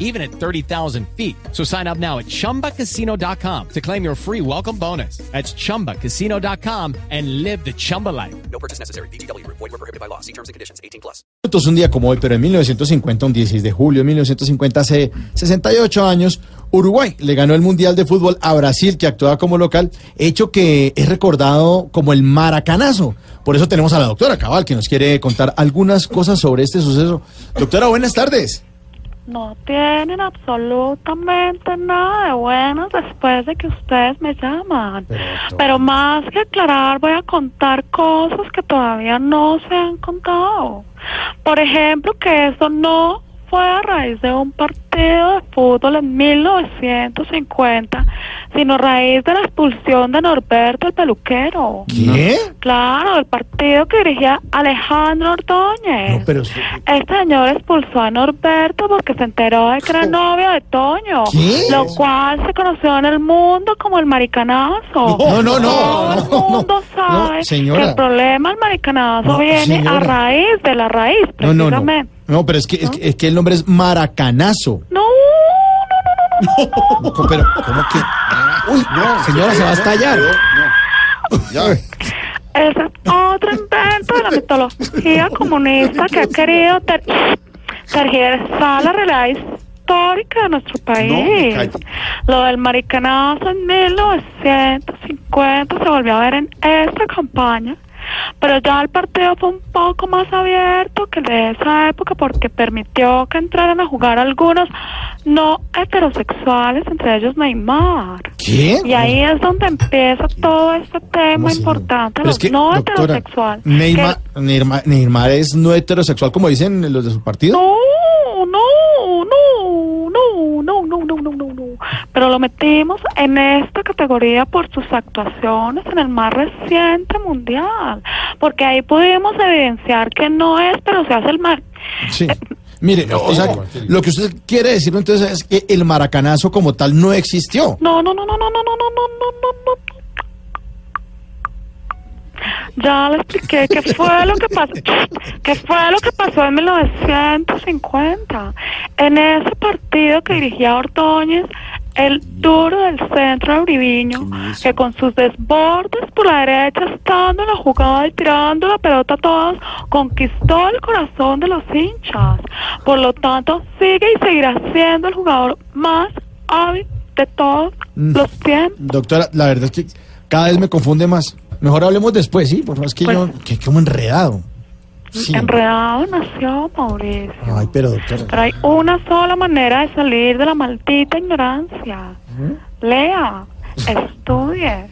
even at 30,000 feet. So sign up now at chumbacasino.com to claim your free welcome bonus. That's chumbacasino.com and live the Chumba life. No purchase necessary. BGW. Void were prohibited by law. See terms and conditions. 18 plus. un día como hoy, pero en 1950, un 16 de julio de 1950, hace 68 años, Uruguay le ganó el Mundial de Fútbol a Brasil, que actuaba como local, hecho que es recordado como el maracanazo. Por eso tenemos a la doctora Cabal, que nos quiere contar algunas cosas sobre este suceso. Doctora, buenas tardes. No tienen absolutamente nada de buenos después de que ustedes me llaman. Pero, más que aclarar, voy a contar cosas que todavía no se han contado. Por ejemplo, que eso no fue a raíz de un partido de fútbol en 1950, sino a raíz de la expulsión de Norberto el peluquero. ¿Qué? Claro, el partido que dirigía Alejandro Ordóñez. No, pero... Este señor expulsó a Norberto porque se enteró de que era novio de Toño, ¿Qué? lo cual se conoció en el mundo como el maricanazo. No, no, no, Todo el no, mundo no, sabe no, que el problema del maricanazo No, viene señora. a raíz de la raíz, No, no, no. precisamente. No, pero es que, es que, es que el nombre es maracanazo. No, no, no, no, no, no. No, pero, ¿cómo que? Uy, señora, se va a estallar. Ese es otro invento de la mitología comunista que ha querido ter tergiversar la realidad histórica de nuestro país. Lo del maricanazo en 1950 se volvió a ver en esta campaña, pero ya el partido fue un poco más abierto que el de esa época porque permitió que entraran a jugar algunos no heterosexuales, entre ellos Neymar. ¿Qué? Y ahí es donde empieza todo este tema importante, los es que, no doctora, heterosexuales. Neymar, Neymar, Neymar es no heterosexual, como dicen los de su partido. No, no, no, no, no, no, no, no, no, no. Pero lo metimos en esta categoría por sus actuaciones en el más reciente mundial, porque ahí pudimos evidenciar que no es, pero se hace el mal. Sí. Mire, o sea, lo que usted quiere decir entonces es que el maracanazo como tal no existió. No, no, no, no, no, no, no, no, no, no, no, no. Ya le expliqué qué fue lo que pasó, qué fue lo que pasó en 1950. En ese partido que dirigía Ordóñez, el duro del centro de Uribiño, que con sus desbordes por la derecha, estando en la jugada y tirando la pelota a todos, conquistó el corazón de los hinchas. Por lo tanto, sigue y seguirá siendo el jugador más hábil de todos los tiempos. Doctora, la verdad es que cada vez me confunde más. Mejor hablemos después, sí, por favor, es que Pues- yo, que como enredado. Sí. Enredado nació Mauricio. Ay, pero doctora. Pero hay una sola manera de salir de la maldita ignorancia. Lea, estudie.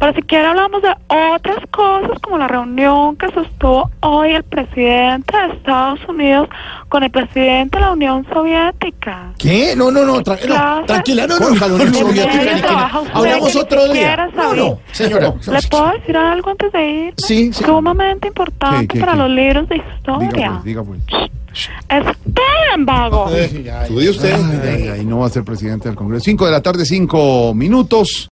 Pero si quiere hablamos de otras cosas como la reunión que sostuvo hoy el presidente de Estados Unidos con el presidente de la Unión Soviética. ¿Qué? No, no, no, tra- no, tranquila, no, no, no, no, no, ¿En soviética, usted Hablamos otro día. No, no, señora. ¿Le puedo decir algo antes de ir? Sí, sí. Sumamente importante ¿Qué, qué, para qué? los libros de Diga historia. pues, diga pues. Esperen, vago. Estudie usted. Ay, ay, ay, no va a ser presidente del Congreso. Cinco de la tarde, cinco minutos.